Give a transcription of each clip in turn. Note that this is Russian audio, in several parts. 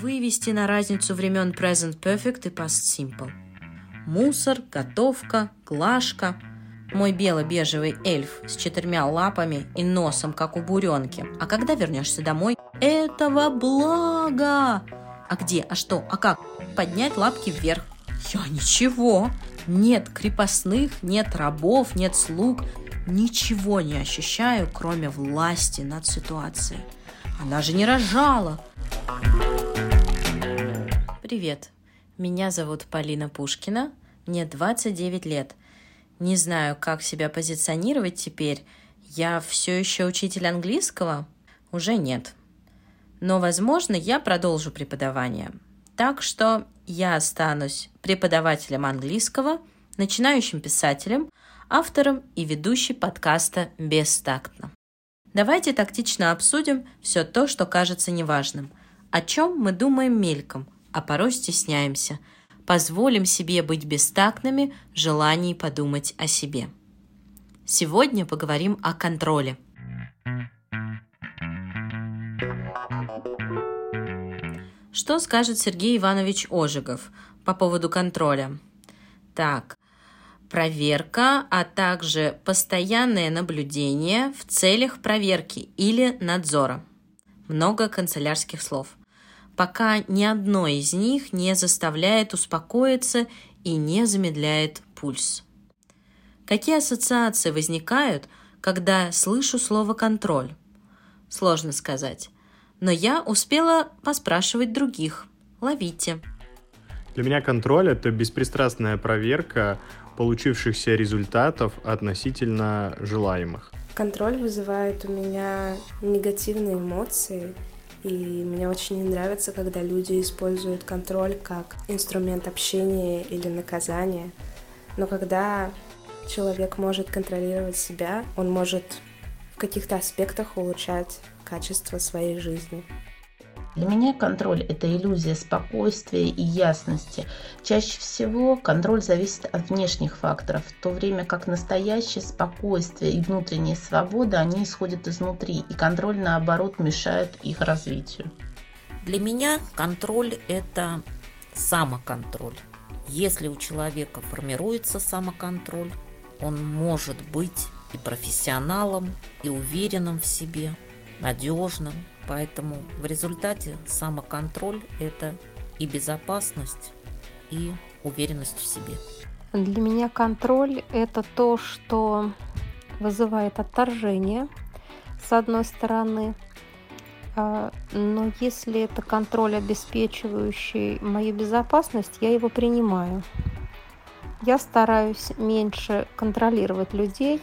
Вывести на разницу времен Present Perfect и Past Simple. Мусор, готовка, глажка. Мой бело-бежевый эльф с четырьмя лапами и носом, как у буренки. А когда вернешься домой? Этого блага! А где? А что? А как? Поднять лапки вверх. Я ничего. Нет крепостных, нет рабов, нет слуг. Ничего не ощущаю, кроме власти над ситуацией. Она же не рожала. Привет. Меня зовут Полина Пушкина. Мне 29 лет. Не знаю, как себя позиционировать теперь. Я все еще учитель английского? Уже нет. Но, возможно, я продолжу преподавание. Так что я останусь преподавателем английского, начинающим писателем, автором и ведущей подкаста «Бестактно». Давайте тактично обсудим все то, что кажется неважным. О чем мы думаем мельком, а порой стесняемся. Позволим себе быть бестактными в желании подумать о себе. Сегодня поговорим о контроле – Что скажет Сергей Иванович Ожегов по поводу контроля? Так, проверка, а также постоянное наблюдение в целях проверки или надзора. Много канцелярских слов. Пока ни одно из них не заставляет успокоиться и не замедляет пульс. Какие ассоциации возникают, когда слышу слово «контроль»? Сложно сказать но я успела поспрашивать других. Ловите. Для меня контроль — это беспристрастная проверка получившихся результатов относительно желаемых. Контроль вызывает у меня негативные эмоции, и мне очень не нравится, когда люди используют контроль как инструмент общения или наказания. Но когда человек может контролировать себя, он может в каких-то аспектах улучшать качество своей жизни. Для меня контроль – это иллюзия спокойствия и ясности. Чаще всего контроль зависит от внешних факторов, в то время как настоящее спокойствие и внутренняя свобода, они исходят изнутри, и контроль, наоборот, мешает их развитию. Для меня контроль – это самоконтроль. Если у человека формируется самоконтроль, он может быть и профессионалом, и уверенным в себе – надежным. Поэтому в результате самоконтроль – это и безопасность, и уверенность в себе. Для меня контроль – это то, что вызывает отторжение, с одной стороны. А, но если это контроль, обеспечивающий мою безопасность, я его принимаю. Я стараюсь меньше контролировать людей,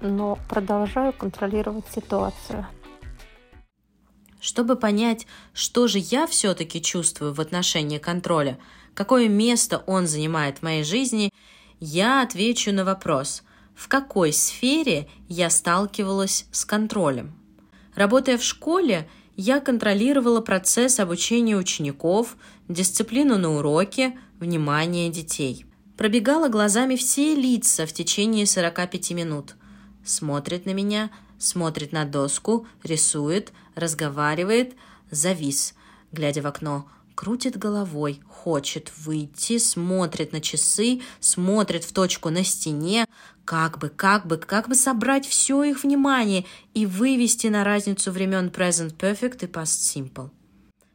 но продолжаю контролировать ситуацию. Чтобы понять, что же я все-таки чувствую в отношении контроля, какое место он занимает в моей жизни, я отвечу на вопрос, в какой сфере я сталкивалась с контролем. Работая в школе, я контролировала процесс обучения учеников, дисциплину на уроке, внимание детей. Пробегала глазами все лица в течение 45 минут. Смотрит на меня, смотрит на доску, рисует, разговаривает, завис, глядя в окно, крутит головой, хочет выйти, смотрит на часы, смотрит в точку на стене, как бы, как бы, как бы собрать все их внимание и вывести на разницу времен Present Perfect и Past Simple.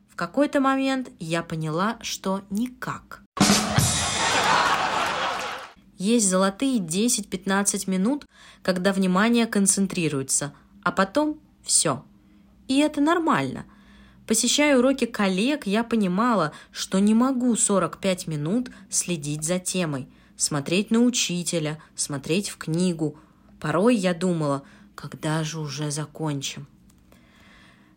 В какой-то момент я поняла, что никак. Есть золотые 10-15 минут, когда внимание концентрируется, а потом все. И это нормально. Посещая уроки коллег, я понимала, что не могу 45 минут следить за темой, смотреть на учителя, смотреть в книгу. Порой я думала, когда же уже закончим.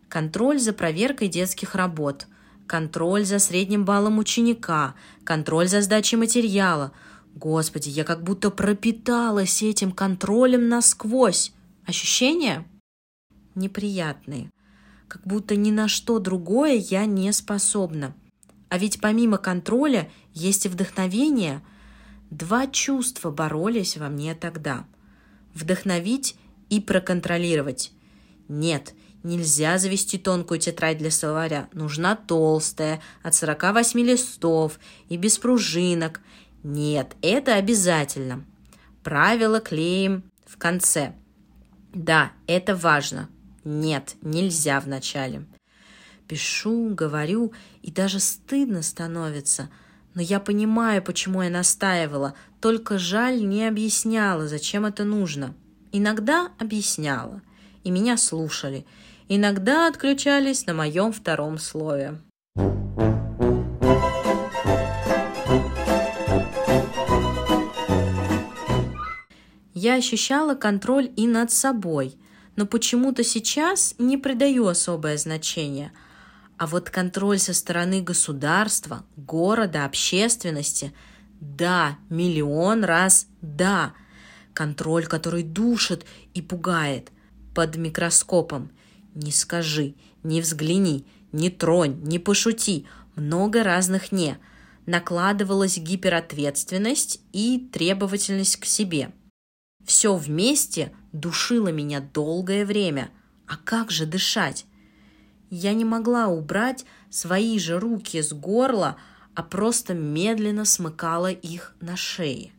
Контроль за проверкой детских работ, контроль за средним баллом ученика, контроль за сдачей материала – Господи, я как будто пропиталась этим контролем насквозь. Ощущения? Неприятные. Как будто ни на что другое я не способна. А ведь помимо контроля есть и вдохновение. Два чувства боролись во мне тогда. Вдохновить и проконтролировать. Нет, Нельзя завести тонкую тетрадь для словаря. Нужна толстая, от 48 листов и без пружинок. Нет, это обязательно. Правило клеим в конце. Да, это важно. Нет, нельзя в начале. Пишу, говорю, и даже стыдно становится. Но я понимаю, почему я настаивала, только жаль не объясняла, зачем это нужно. Иногда объясняла, и меня слушали. Иногда отключались на моем втором слове. Я ощущала контроль и над собой, но почему-то сейчас не придаю особое значение. А вот контроль со стороны государства, города, общественности – да, миллион раз да. Контроль, который душит и пугает. Под микроскопом. Не скажи, не взгляни, не тронь, не пошути. Много разных «не». Накладывалась гиперответственность и требовательность к себе – все вместе душило меня долгое время. А как же дышать? Я не могла убрать свои же руки с горла, а просто медленно смыкала их на шее.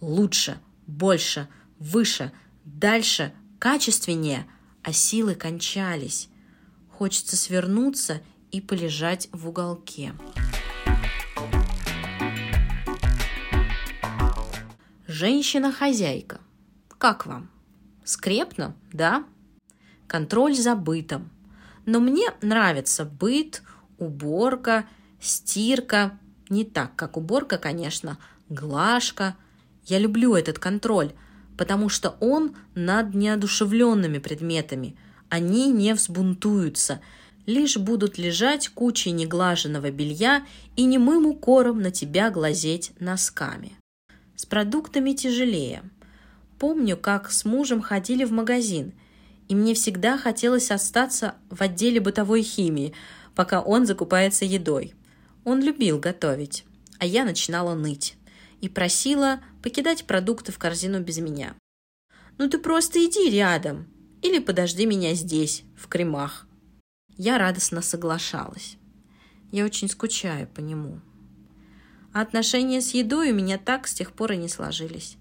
Лучше, больше, выше, дальше, качественнее, а силы кончались. Хочется свернуться и полежать в уголке. Женщина-хозяйка – как вам? Скрепно, да? Контроль за бытом. Но мне нравится быт, уборка, стирка. Не так, как уборка, конечно, глажка. Я люблю этот контроль, потому что он над неодушевленными предметами. Они не взбунтуются, лишь будут лежать кучей неглаженного белья и немым укором на тебя глазеть носками. С продуктами тяжелее – Помню, как с мужем ходили в магазин, и мне всегда хотелось остаться в отделе бытовой химии, пока он закупается едой. Он любил готовить, а я начинала ныть и просила покидать продукты в корзину без меня. «Ну ты просто иди рядом или подожди меня здесь, в кремах». Я радостно соглашалась. Я очень скучаю по нему. А отношения с едой у меня так с тех пор и не сложились.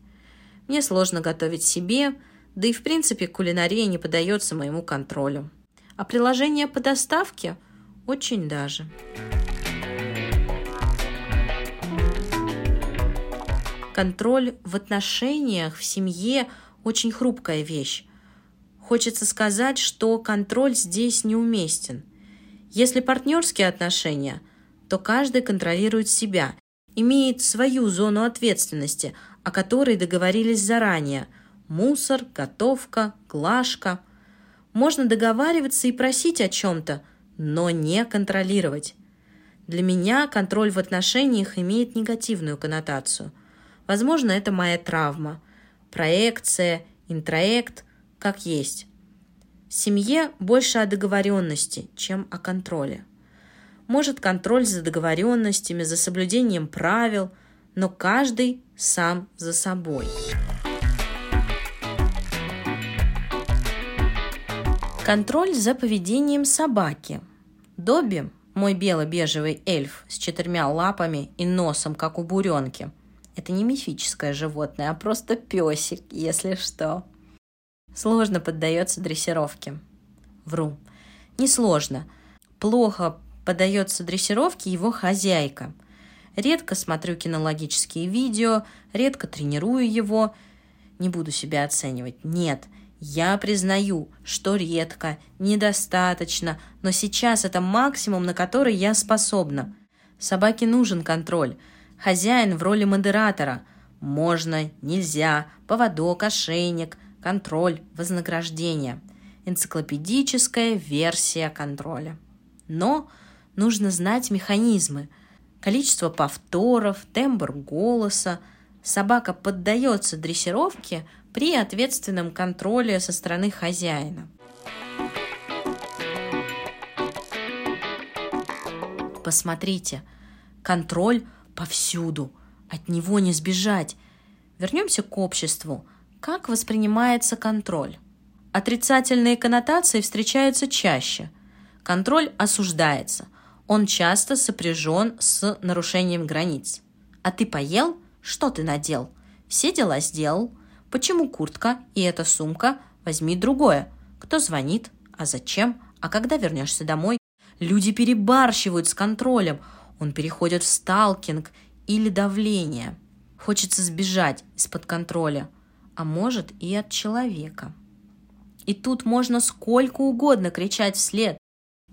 Мне сложно готовить себе, да и в принципе кулинария не поддается моему контролю. А приложение по доставке очень даже. Контроль в отношениях, в семье – очень хрупкая вещь. Хочется сказать, что контроль здесь неуместен. Если партнерские отношения, то каждый контролирует себя, имеет свою зону ответственности, о которой договорились заранее. Мусор, готовка, глажка. Можно договариваться и просить о чем-то, но не контролировать. Для меня контроль в отношениях имеет негативную коннотацию. Возможно, это моя травма. Проекция, интроект, как есть. В семье больше о договоренности, чем о контроле. Может контроль за договоренностями, за соблюдением правил, но каждый сам за собой. Контроль за поведением собаки. Добби, мой бело-бежевый эльф с четырьмя лапами и носом, как у буренки. Это не мифическое животное, а просто песик, если что. Сложно поддается дрессировке. Вру. Несложно. Плохо поддается дрессировке его хозяйка – Редко смотрю кинологические видео, редко тренирую его. Не буду себя оценивать. Нет, я признаю, что редко, недостаточно, но сейчас это максимум, на который я способна. Собаке нужен контроль. Хозяин в роли модератора. Можно, нельзя, поводок, ошейник, контроль, вознаграждение. Энциклопедическая версия контроля. Но нужно знать механизмы – количество повторов, тембр голоса. Собака поддается дрессировке при ответственном контроле со стороны хозяина. Посмотрите, контроль повсюду, от него не сбежать. Вернемся к обществу. Как воспринимается контроль? Отрицательные коннотации встречаются чаще. Контроль осуждается. Он часто сопряжен с нарушением границ. А ты поел? Что ты надел? Все дела сделал. Почему куртка и эта сумка? Возьми другое. Кто звонит? А зачем? А когда вернешься домой? Люди перебарщивают с контролем. Он переходит в сталкинг или давление. Хочется сбежать из-под контроля, а может и от человека. И тут можно сколько угодно кричать вслед.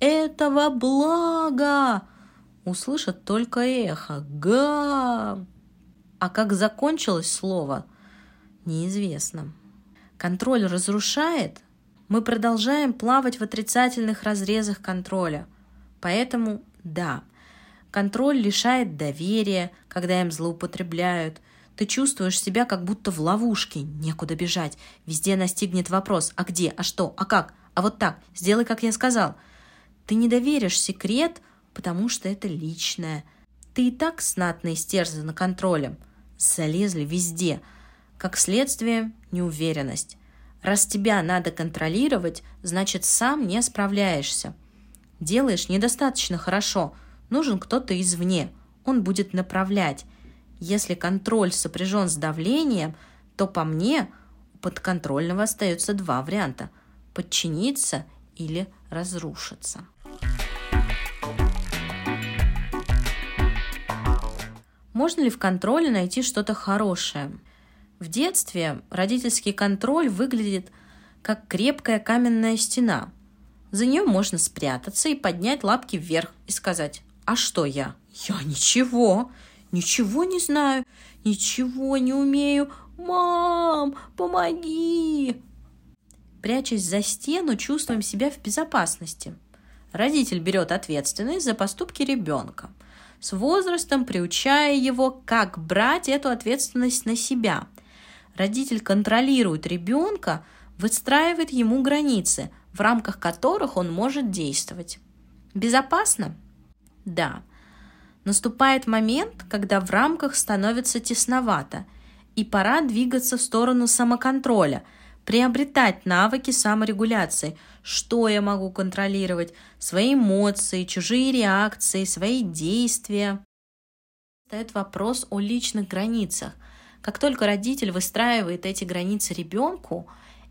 «Этого блага!» Услышат только эхо. «Га!» А как закончилось слово, неизвестно. Контроль разрушает, мы продолжаем плавать в отрицательных разрезах контроля. Поэтому да, контроль лишает доверия, когда им злоупотребляют. Ты чувствуешь себя как будто в ловушке, некуда бежать. Везде настигнет вопрос «а где?», «а что?», «а как?», «а вот так?», «сделай, как я сказал». Ты не доверишь секрет, потому что это личное. Ты и так знатно истерзана контролем. Залезли везде. Как следствие – неуверенность. Раз тебя надо контролировать, значит сам не справляешься. Делаешь недостаточно хорошо, нужен кто-то извне, он будет направлять. Если контроль сопряжен с давлением, то по мне у подконтрольного остается два варианта – подчиниться или разрушиться. Можно ли в контроле найти что-то хорошее? В детстве родительский контроль выглядит как крепкая каменная стена. За нее можно спрятаться и поднять лапки вверх и сказать «А что я?» «Я ничего, ничего не знаю, ничего не умею. Мам, помоги!» Прячась за стену, чувствуем себя в безопасности. Родитель берет ответственность за поступки ребенка – с возрастом приучая его, как брать эту ответственность на себя. Родитель контролирует ребенка, выстраивает ему границы, в рамках которых он может действовать. Безопасно? Да. Наступает момент, когда в рамках становится тесновато, и пора двигаться в сторону самоконтроля – приобретать навыки саморегуляции. Что я могу контролировать? Свои эмоции, чужие реакции, свои действия. Стоит вопрос о личных границах. Как только родитель выстраивает эти границы ребенку,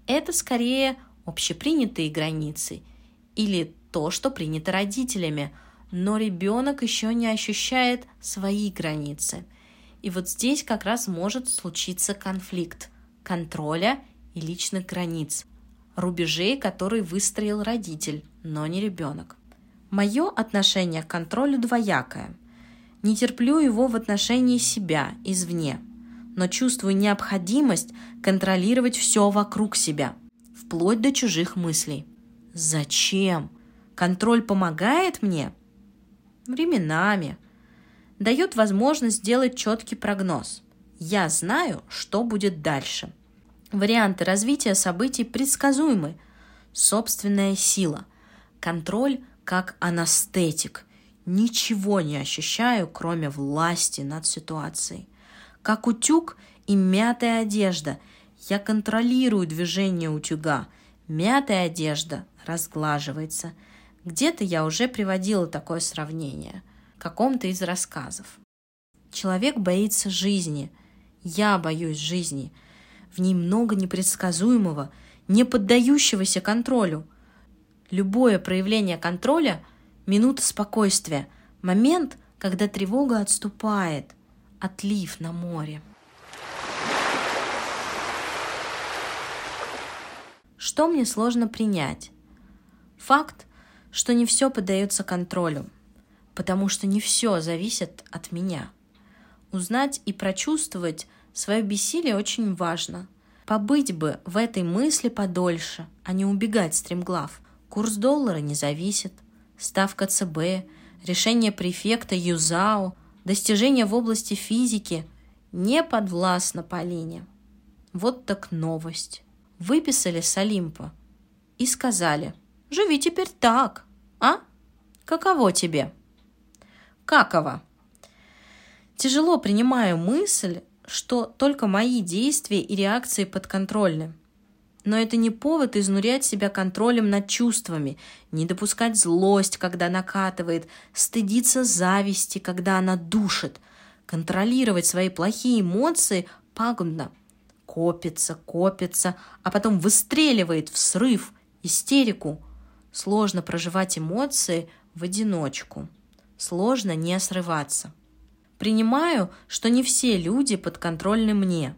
это скорее общепринятые границы или то, что принято родителями, но ребенок еще не ощущает свои границы. И вот здесь как раз может случиться конфликт контроля и личных границ, рубежей, которые выстроил родитель, но не ребенок. Мое отношение к контролю двоякое. Не терплю его в отношении себя, извне, но чувствую необходимость контролировать все вокруг себя, вплоть до чужих мыслей. Зачем? Контроль помогает мне? Временами. Дает возможность сделать четкий прогноз. Я знаю, что будет дальше – Варианты развития событий предсказуемы. Собственная сила. Контроль как анестетик. Ничего не ощущаю, кроме власти над ситуацией. Как утюг и мятая одежда. Я контролирую движение утюга. Мятая одежда разглаживается. Где-то я уже приводила такое сравнение. В каком-то из рассказов. Человек боится жизни. Я боюсь жизни – в ней много непредсказуемого, не поддающегося контролю. Любое проявление контроля – минута спокойствия, момент, когда тревога отступает, отлив на море. Что мне сложно принять? Факт, что не все поддается контролю, потому что не все зависит от меня. Узнать и прочувствовать Свое бессилие очень важно. Побыть бы в этой мысли подольше, а не убегать стремглав. Курс доллара не зависит. Ставка ЦБ, решение префекта ЮЗАО, достижения в области физики не подвластно Полине. Вот так новость. Выписали с Олимпа и сказали, живи теперь так, а? Каково тебе? Каково? Тяжело принимаю мысль, что только мои действия и реакции подконтрольны. Но это не повод изнурять себя контролем над чувствами, не допускать злость, когда накатывает, стыдиться зависти, когда она душит. Контролировать свои плохие эмоции пагубно. Копится, копится, а потом выстреливает в срыв, истерику. Сложно проживать эмоции в одиночку. Сложно не срываться. Принимаю, что не все люди подконтрольны мне,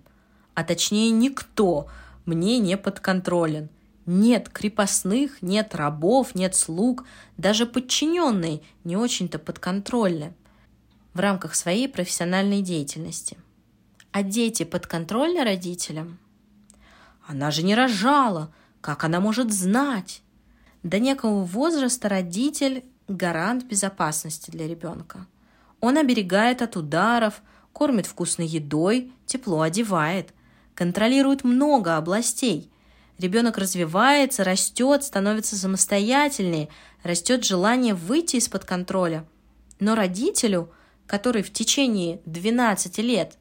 а точнее никто мне не подконтролен. Нет крепостных, нет рабов, нет слуг, даже подчиненные не очень-то подконтрольны в рамках своей профессиональной деятельности. А дети подконтрольны родителям? Она же не рожала, как она может знать? До некого возраста родитель – гарант безопасности для ребенка. Он оберегает от ударов, кормит вкусной едой, тепло одевает, контролирует много областей. Ребенок развивается, растет, становится самостоятельнее, растет желание выйти из-под контроля. Но родителю, который в течение 12 лет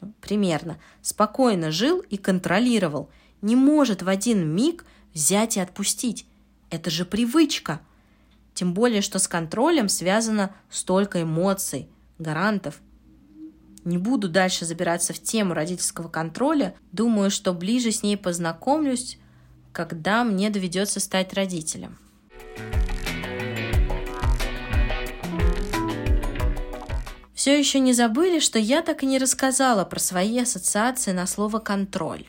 ну, примерно спокойно жил и контролировал, не может в один миг взять и отпустить. Это же привычка. Тем более, что с контролем связано столько эмоций, гарантов. Не буду дальше забираться в тему родительского контроля. Думаю, что ближе с ней познакомлюсь, когда мне доведется стать родителем. Все еще не забыли, что я так и не рассказала про свои ассоциации на слово «контроль».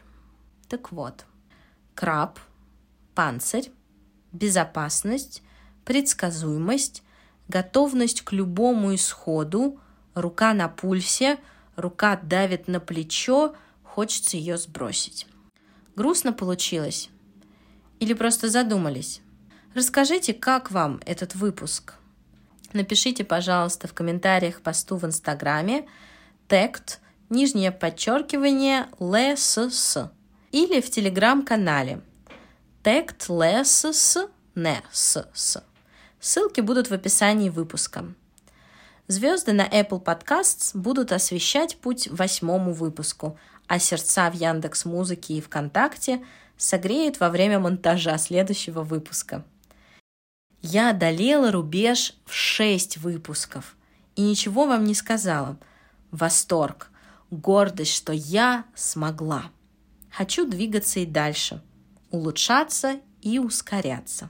Так вот, краб, панцирь, безопасность, предсказуемость, готовность к любому исходу, рука на пульсе, рука давит на плечо, хочется ее сбросить. Грустно получилось? Или просто задумались? Расскажите, как вам этот выпуск? Напишите, пожалуйста, в комментариях посту в Инстаграме тект, нижнее подчеркивание, лсс или в Телеграм-канале – Тект лесс не с с. Ссылки будут в описании выпуска. Звезды на Apple Podcasts будут освещать путь восьмому выпуску, а сердца в Яндекс Музыке и ВКонтакте согреют во время монтажа следующего выпуска. Я одолела рубеж в шесть выпусков и ничего вам не сказала. Восторг, гордость, что я смогла. Хочу двигаться и дальше – улучшаться и ускоряться.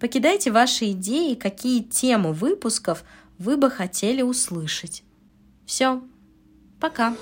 Покидайте ваши идеи, какие темы выпусков вы бы хотели услышать. Все, пока!